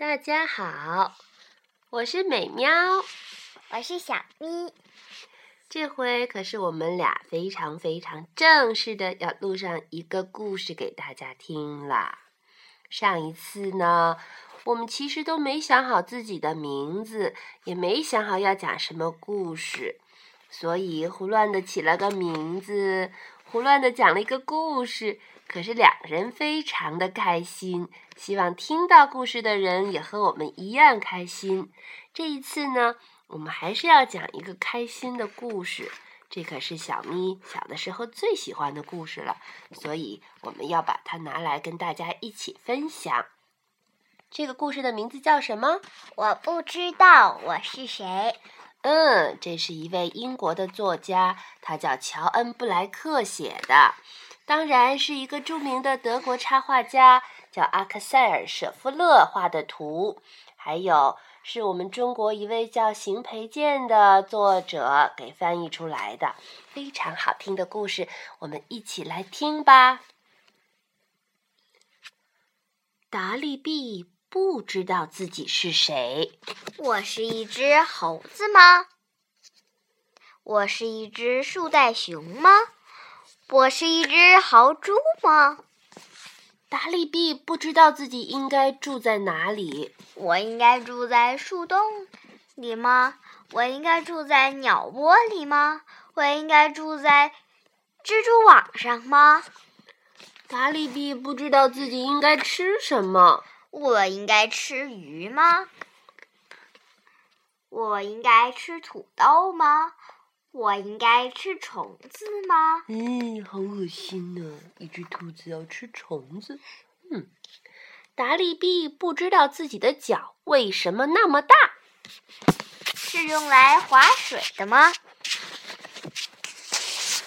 大家好，我是美喵，我是小咪。这回可是我们俩非常非常正式的要录上一个故事给大家听了。上一次呢，我们其实都没想好自己的名字，也没想好要讲什么故事，所以胡乱的起了个名字，胡乱的讲了一个故事。可是两人非常的开心，希望听到故事的人也和我们一样开心。这一次呢，我们还是要讲一个开心的故事。这可是小咪小的时候最喜欢的故事了，所以我们要把它拿来跟大家一起分享。这个故事的名字叫什么？我不知道，我是谁？嗯，这是一位英国的作家，他叫乔恩·布莱克写的。当然是一个著名的德国插画家，叫阿克塞尔·舍夫勒画的图，还有是我们中国一位叫邢培建的作者给翻译出来的，非常好听的故事，我们一起来听吧。达利毕不知道自己是谁。我是一只猴子吗？我是一只树袋熊吗？我是一只豪猪吗？达利毕不知道自己应该住在哪里。我应该住在树洞里吗？我应该住在鸟窝里吗？我应该住在蜘蛛网上吗？达利毕不知道自己应该吃什么。我应该吃鱼吗？我应该吃土豆吗？我应该吃虫子吗？嗯，好恶心呢！一只兔子要吃虫子。嗯，达利比不知道自己的脚为什么那么大。是用来划水的吗？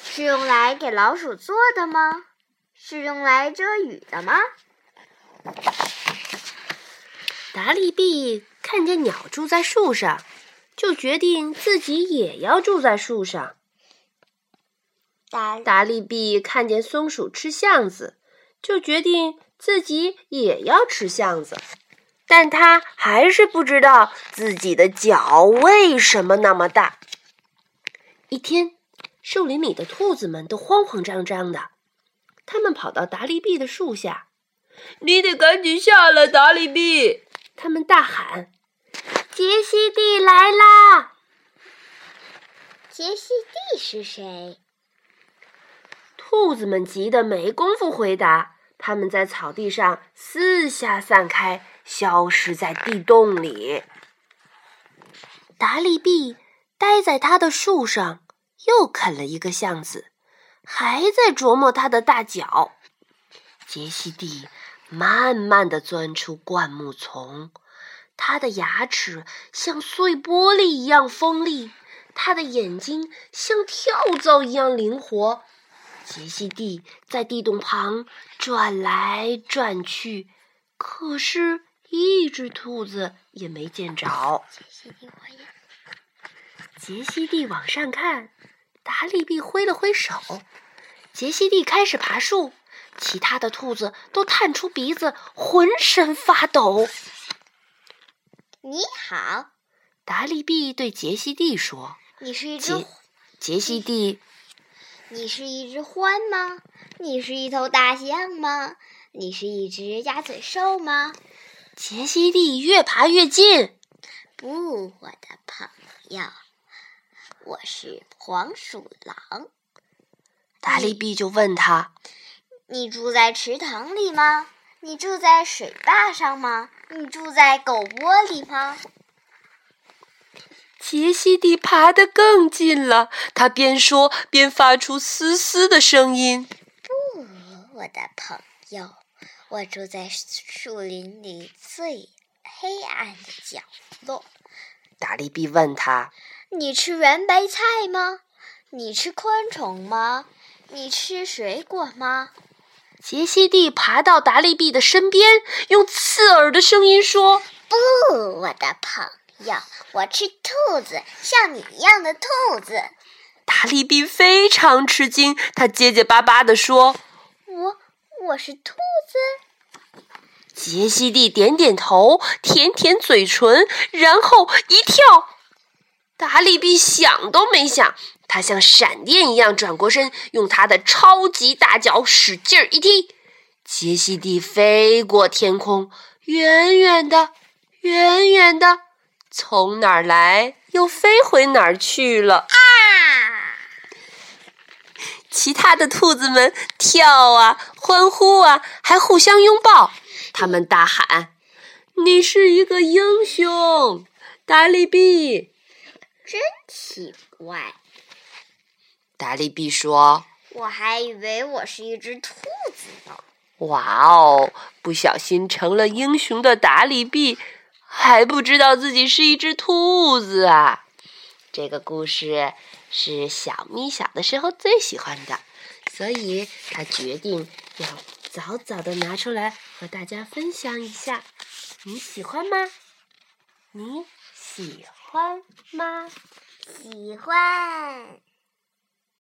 是用来给老鼠做的吗？是用来遮雨的吗？达利毕看见鸟住在树上。就决定自己也要住在树上。达达利比看见松鼠吃橡子，就决定自己也要吃橡子。但他还是不知道自己的脚为什么那么大。一天，树林里的兔子们都慌慌张张的，他们跑到达利比的树下：“你得赶紧下来，达利比！”他们大喊。杰西蒂来啦！杰西蒂是谁？兔子们急得没工夫回答，他们在草地上四下散开，消失在地洞里。达利毕待在他的树上，又啃了一个橡子，还在琢磨他的大脚。杰西蒂慢慢的钻出灌木丛。他的牙齿像碎玻璃一样锋利，他的眼睛像跳蚤一样灵活。杰西蒂在地洞旁转来转去，可是，一只兔子也没见着。杰西蒂，往上看，达利比挥了挥手。杰西蒂开始爬树，其他的兔子都探出鼻子，浑身发抖。你好，达利毕对杰西蒂说：“你是一只杰西蒂，你是一只獾吗？你是一头大象吗？你是一只鸭嘴兽吗？”杰西蒂越爬越近。不，我的朋友，我是黄鼠狼。达利毕就问他：“你住在池塘里吗？”你住在水坝上吗？你住在狗窝里吗？杰西蒂爬得更近了，他边说边发出嘶嘶的声音。不，我的朋友，我住在树林里最黑暗的角落。达利比问他：“你吃圆白菜吗？你吃昆虫吗？你吃水果吗？”杰西蒂爬到达利毕的身边，用刺耳的声音说：“不，我的朋友，我吃兔子，像你一样的兔子。”达利毕非常吃惊，他结结巴巴地说：“我我是兔子。”杰西蒂点点头，舔舔嘴唇，然后一跳。达利比想都没想，他像闪电一样转过身，用他的超级大脚使劲儿一踢。杰西蒂飞过天空，远远的，远远的，从哪儿来又飞回哪儿去了。啊！其他的兔子们跳啊，欢呼啊，还互相拥抱。他们大喊：“你是一个英雄，达利比！”真奇怪。达利比说：“我还以为我是一只兔子呢。”哇哦！不小心成了英雄的达利比，还不知道自己是一只兔子啊！这个故事是小咪小的时候最喜欢的，所以他决定要早早的拿出来和大家分享一下。你喜欢吗？你喜欢吗？喜欢。